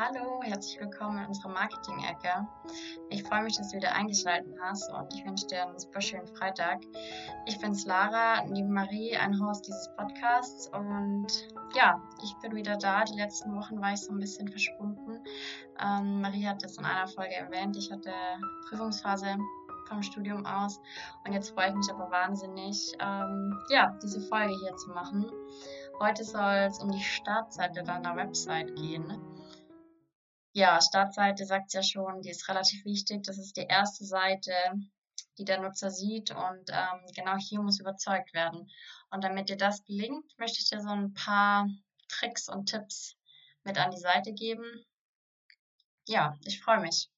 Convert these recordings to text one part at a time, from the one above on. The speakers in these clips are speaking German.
Hallo, herzlich willkommen in unserer Marketing-Ecke. Ich freue mich, dass du wieder eingeschaltet hast und ich wünsche dir einen super schönen Freitag. Ich bin's Lara, neben Marie, ein Host dieses Podcasts und ja, ich bin wieder da. Die letzten Wochen war ich so ein bisschen verschwunden. Ähm, Marie hat es in einer Folge erwähnt, ich hatte Prüfungsphase vom Studium aus und jetzt freue ich mich aber wahnsinnig, ähm, ja, diese Folge hier zu machen. Heute soll es um die Startseite deiner Website gehen. Ja, Startseite sagt ja schon, die ist relativ wichtig. Das ist die erste Seite, die der Nutzer sieht und ähm, genau hier muss überzeugt werden. Und damit dir das gelingt, möchte ich dir so ein paar Tricks und Tipps mit an die Seite geben. Ja, ich freue mich.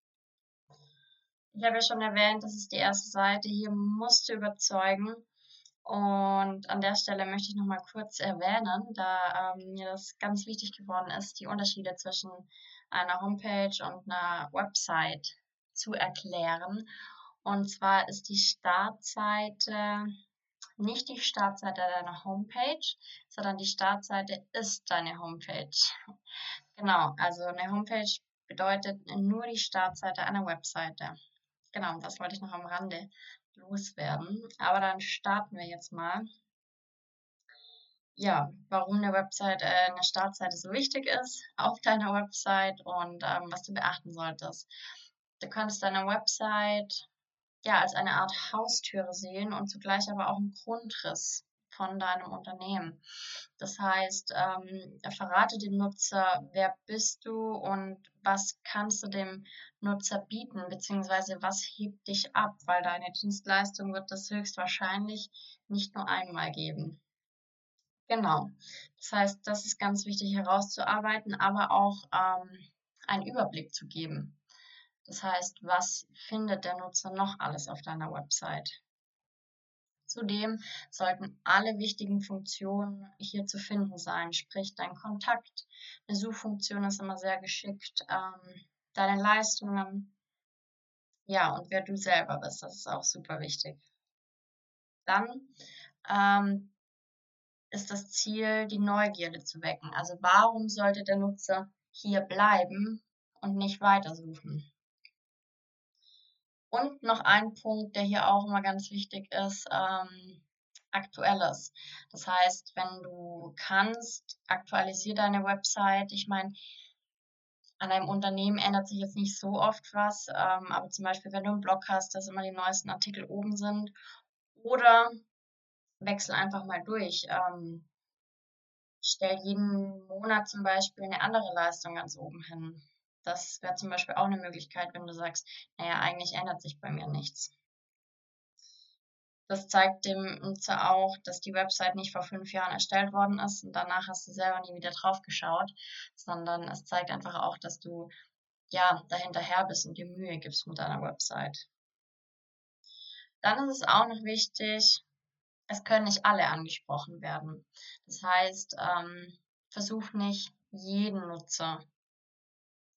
Ich habe ja schon erwähnt, das ist die erste Seite. Hier musst du überzeugen. Und an der Stelle möchte ich nochmal kurz erwähnen, da ähm, mir das ganz wichtig geworden ist, die Unterschiede zwischen einer Homepage und einer Website zu erklären. Und zwar ist die Startseite nicht die Startseite deiner Homepage, sondern die Startseite ist deine Homepage. Genau, also eine Homepage bedeutet nur die Startseite einer Webseite. Genau, das wollte ich noch am Rande loswerden. Aber dann starten wir jetzt mal ja, warum eine Website, äh, eine Startseite so wichtig ist auf deiner Website und ähm, was du beachten solltest. Du kannst deine Website ja als eine Art Haustüre sehen und zugleich aber auch einen Grundriss von deinem Unternehmen. Das heißt, ähm, verrate dem Nutzer, wer bist du und was kannst du dem Nutzer bieten, beziehungsweise was hebt dich ab, weil deine Dienstleistung wird es höchstwahrscheinlich nicht nur einmal geben. Genau. Das heißt, das ist ganz wichtig herauszuarbeiten, aber auch ähm, einen Überblick zu geben. Das heißt, was findet der Nutzer noch alles auf deiner Website? Zudem sollten alle wichtigen Funktionen hier zu finden sein, sprich dein Kontakt. Eine Suchfunktion ist immer sehr geschickt, ähm, deine Leistungen, ja, und wer du selber bist, das ist auch super wichtig. Dann ähm, ist das Ziel, die Neugierde zu wecken. Also warum sollte der Nutzer hier bleiben und nicht weitersuchen? Und noch ein Punkt, der hier auch immer ganz wichtig ist, ähm, aktuelles. Das heißt, wenn du kannst, aktualisier deine Website. Ich meine, an einem Unternehmen ändert sich jetzt nicht so oft was, ähm, aber zum Beispiel, wenn du einen Blog hast, dass immer die neuesten Artikel oben sind. Oder wechsel einfach mal durch. Ähm, stell jeden Monat zum Beispiel eine andere Leistung ganz oben hin. Das wäre zum Beispiel auch eine Möglichkeit, wenn du sagst, naja, eigentlich ändert sich bei mir nichts. Das zeigt dem Nutzer auch, dass die Website nicht vor fünf Jahren erstellt worden ist und danach hast du selber nie wieder drauf geschaut, sondern es zeigt einfach auch, dass du ja dahinterher bist und dir Mühe gibst mit deiner Website. Dann ist es auch noch wichtig, es können nicht alle angesprochen werden. Das heißt, ähm, versuch nicht jeden Nutzer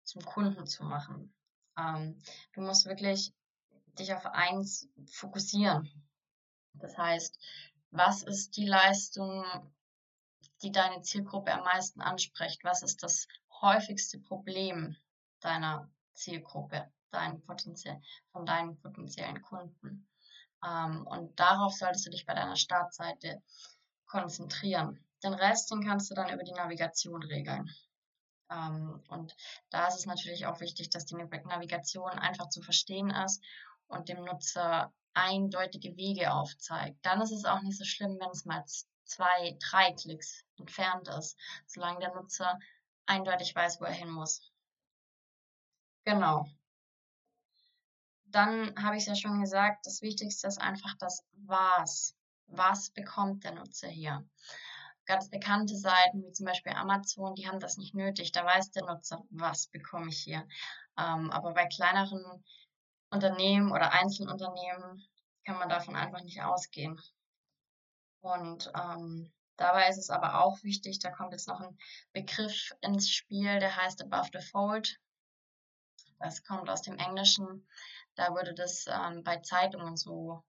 zum Kunden zu machen. Ähm, du musst wirklich dich auf eins fokussieren. Das heißt, was ist die Leistung, die deine Zielgruppe am meisten anspricht? Was ist das häufigste Problem deiner Zielgruppe, dein potenziell, von deinen potenziellen Kunden? Ähm, und darauf solltest du dich bei deiner Startseite konzentrieren. Den Rest, den kannst du dann über die Navigation regeln. Ähm, und da ist es natürlich auch wichtig, dass die Navigation einfach zu verstehen ist und dem Nutzer eindeutige Wege aufzeigt. Dann ist es auch nicht so schlimm, wenn es mal zwei, drei Klicks entfernt ist, solange der Nutzer eindeutig weiß, wo er hin muss. Genau dann habe ich es ja schon gesagt, das Wichtigste ist einfach das Was. Was bekommt der Nutzer hier? Ganz bekannte Seiten wie zum Beispiel Amazon, die haben das nicht nötig. Da weiß der Nutzer, was bekomme ich hier. Ähm, aber bei kleineren Unternehmen oder Einzelunternehmen kann man davon einfach nicht ausgehen. Und ähm, dabei ist es aber auch wichtig, da kommt jetzt noch ein Begriff ins Spiel, der heißt Above the Fold. Das kommt aus dem Englischen. Da wurde das ähm, bei Zeitungen so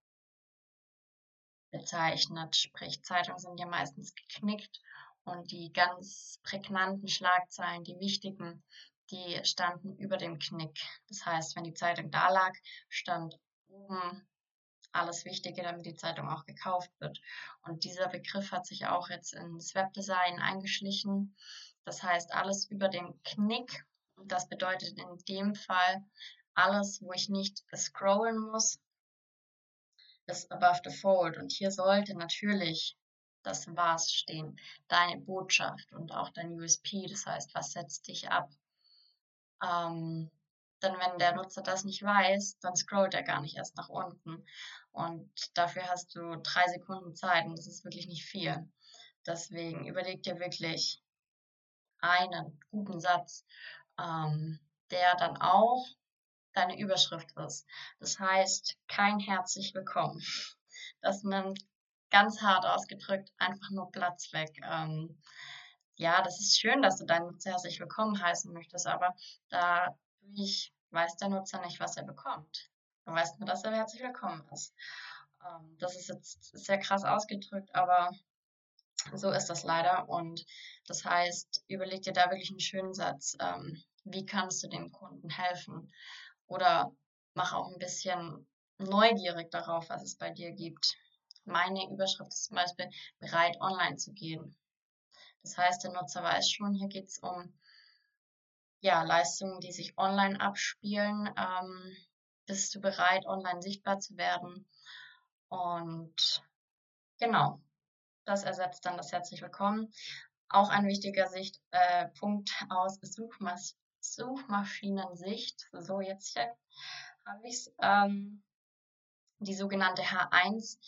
bezeichnet. Sprich, Zeitungen sind ja meistens geknickt und die ganz prägnanten Schlagzeilen, die wichtigen, die standen über dem Knick. Das heißt, wenn die Zeitung da lag, stand oben alles Wichtige, damit die Zeitung auch gekauft wird. Und dieser Begriff hat sich auch jetzt ins Webdesign eingeschlichen. Das heißt, alles über dem Knick. Das bedeutet in dem Fall alles, wo ich nicht scrollen muss, ist above the fold. Und hier sollte natürlich das Was stehen, deine Botschaft und auch dein USP, das heißt, was setzt dich ab. Ähm, denn wenn der Nutzer das nicht weiß, dann scrollt er gar nicht erst nach unten. Und dafür hast du drei Sekunden Zeit und das ist wirklich nicht viel. Deswegen überleg dir wirklich einen guten Satz, ähm, der dann auch deine Überschrift ist. Das heißt, kein herzlich willkommen. Das nimmt ganz hart ausgedrückt einfach nur Platz weg. Ähm, ja, das ist schön, dass du deinen Nutzer herzlich willkommen heißen möchtest, aber dadurch weiß der Nutzer nicht, was er bekommt. Er weiß nur, dass er herzlich willkommen ist. Ähm, das ist jetzt sehr krass ausgedrückt, aber so ist das leider. Und das heißt, überleg dir da wirklich einen schönen Satz. Ähm, wie kannst du dem Kunden helfen? Oder mach auch ein bisschen neugierig darauf, was es bei dir gibt. Meine Überschrift ist zum Beispiel bereit, online zu gehen. Das heißt, der Nutzer weiß schon, hier geht es um ja, Leistungen, die sich online abspielen. Ähm, bist du bereit, online sichtbar zu werden? Und genau, das ersetzt dann das Herzlich Willkommen. Auch ein wichtiger Sicht, äh, Punkt aus Suchmas Suchmaschinensicht. So, jetzt hier habe ich es. Ähm, die sogenannte H1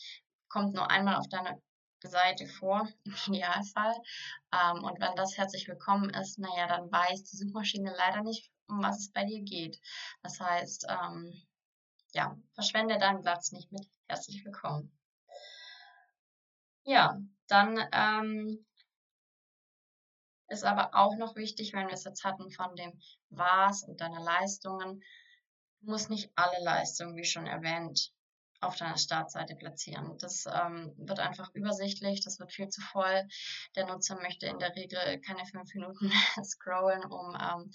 kommt nur einmal auf deiner Seite vor, im Idealfall. Ähm, und wenn das herzlich willkommen ist, naja, dann weiß die Suchmaschine leider nicht, um was es bei dir geht. Das heißt, ähm, ja, verschwende deinen Platz nicht mit herzlich willkommen. Ja, dann ähm, ist aber auch noch wichtig, wenn wir es jetzt hatten von dem Was und deiner Leistungen, du musst nicht alle Leistungen, wie schon erwähnt, auf deiner Startseite platzieren. Das ähm, wird einfach übersichtlich, das wird viel zu voll. Der Nutzer möchte in der Regel keine fünf Minuten scrollen, um, ähm,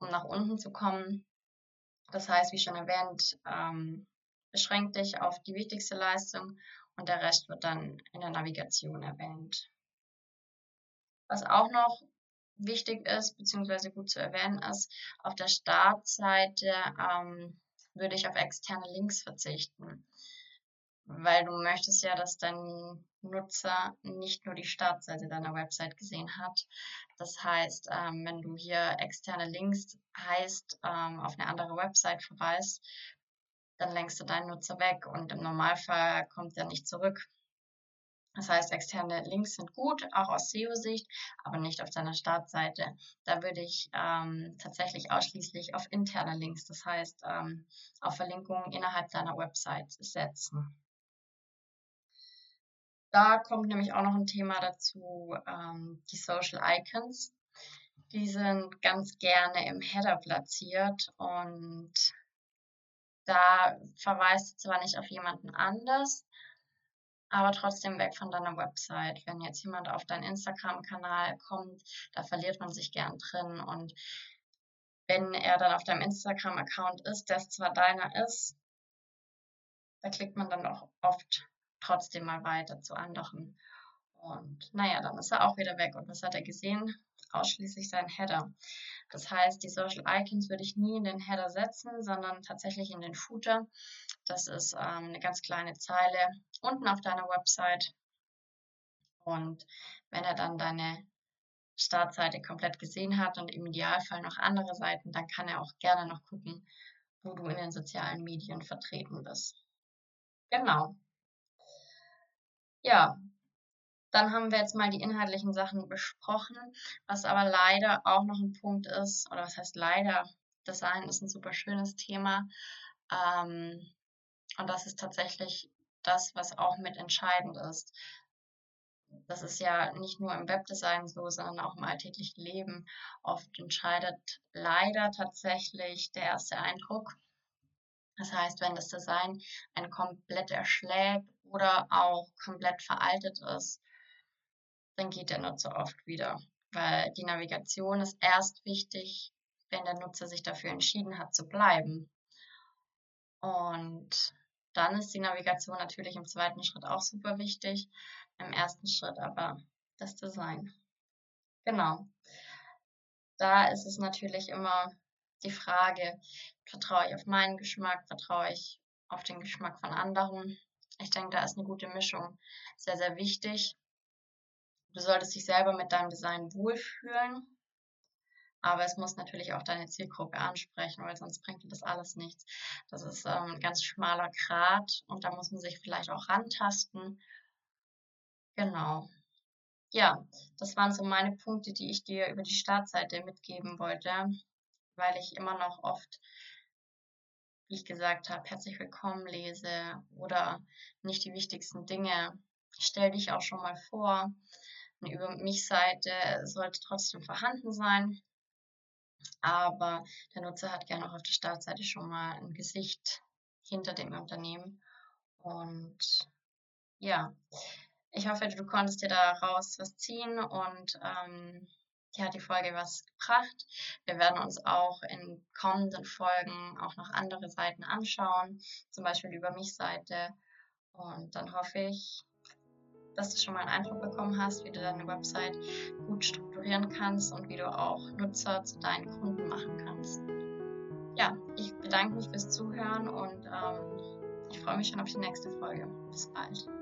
um nach unten zu kommen. Das heißt, wie schon erwähnt, ähm, beschränk dich auf die wichtigste Leistung und der Rest wird dann in der Navigation erwähnt. Was auch noch wichtig ist, beziehungsweise gut zu erwähnen ist, auf der Startseite ähm, würde ich auf externe Links verzichten. Weil du möchtest ja, dass dein Nutzer nicht nur die Startseite deiner Website gesehen hat. Das heißt, ähm, wenn du hier externe Links heißt, ähm, auf eine andere Website verweist, dann lenkst du deinen Nutzer weg und im Normalfall kommt er nicht zurück. Das heißt, externe Links sind gut, auch aus SEO-Sicht, aber nicht auf deiner Startseite. Da würde ich ähm, tatsächlich ausschließlich auf interne Links, das heißt ähm, auf Verlinkungen innerhalb deiner Website setzen. Da kommt nämlich auch noch ein Thema dazu, ähm, die Social Icons. Die sind ganz gerne im Header platziert und da verweist du zwar nicht auf jemanden anders, aber trotzdem weg von deiner Website. Wenn jetzt jemand auf deinen Instagram-Kanal kommt, da verliert man sich gern drin. Und wenn er dann auf deinem Instagram-Account ist, der zwar deiner ist, da klickt man dann auch oft trotzdem mal weiter zu anderen. Und naja, dann ist er auch wieder weg. Und was hat er gesehen? Ausschließlich sein Header. Das heißt, die Social Icons würde ich nie in den Header setzen, sondern tatsächlich in den Footer. Das ist ähm, eine ganz kleine Zeile unten auf deiner Website. Und wenn er dann deine Startseite komplett gesehen hat und im Idealfall noch andere Seiten, dann kann er auch gerne noch gucken, wo du in den sozialen Medien vertreten bist. Genau. Ja, dann haben wir jetzt mal die inhaltlichen Sachen besprochen, was aber leider auch noch ein Punkt ist, oder was heißt leider, Design ist ein super schönes Thema. Ähm, und das ist tatsächlich das, was auch mit entscheidend ist. Das ist ja nicht nur im Webdesign so, sondern auch im alltäglichen Leben. Oft entscheidet leider tatsächlich der erste Eindruck. Das heißt, wenn das Design ein komplett erschlägt oder auch komplett veraltet ist, dann geht der Nutzer oft wieder, weil die Navigation ist erst wichtig, wenn der Nutzer sich dafür entschieden hat zu bleiben. Und dann ist die Navigation natürlich im zweiten Schritt auch super wichtig, im ersten Schritt aber das Design. Genau. Da ist es natürlich immer die Frage, vertraue ich auf meinen Geschmack, vertraue ich auf den Geschmack von anderen. Ich denke, da ist eine gute Mischung sehr, sehr wichtig. Du solltest dich selber mit deinem Design wohlfühlen, aber es muss natürlich auch deine Zielgruppe ansprechen, weil sonst bringt dir das alles nichts. Das ist ähm, ein ganz schmaler Grat und da muss man sich vielleicht auch rantasten. Genau. Ja, das waren so meine Punkte, die ich dir über die Startseite mitgeben wollte, weil ich immer noch oft, wie ich gesagt habe, herzlich willkommen lese oder nicht die wichtigsten Dinge. Stell dich auch schon mal vor. Eine Über mich Seite sollte trotzdem vorhanden sein, aber der Nutzer hat gerne auch auf der Startseite schon mal ein Gesicht hinter dem Unternehmen. Und ja, ich hoffe, du konntest dir daraus was ziehen und ähm, dir hat die Folge was gebracht. Wir werden uns auch in kommenden Folgen auch noch andere Seiten anschauen, zum Beispiel die Über mich Seite. Und dann hoffe ich, dass du schon mal einen Eindruck bekommen hast, wie du deine Website gut strukturieren kannst und wie du auch Nutzer zu deinen Kunden machen kannst. Ja, ich bedanke mich fürs Zuhören und ähm, ich freue mich schon auf die nächste Folge. Bis bald.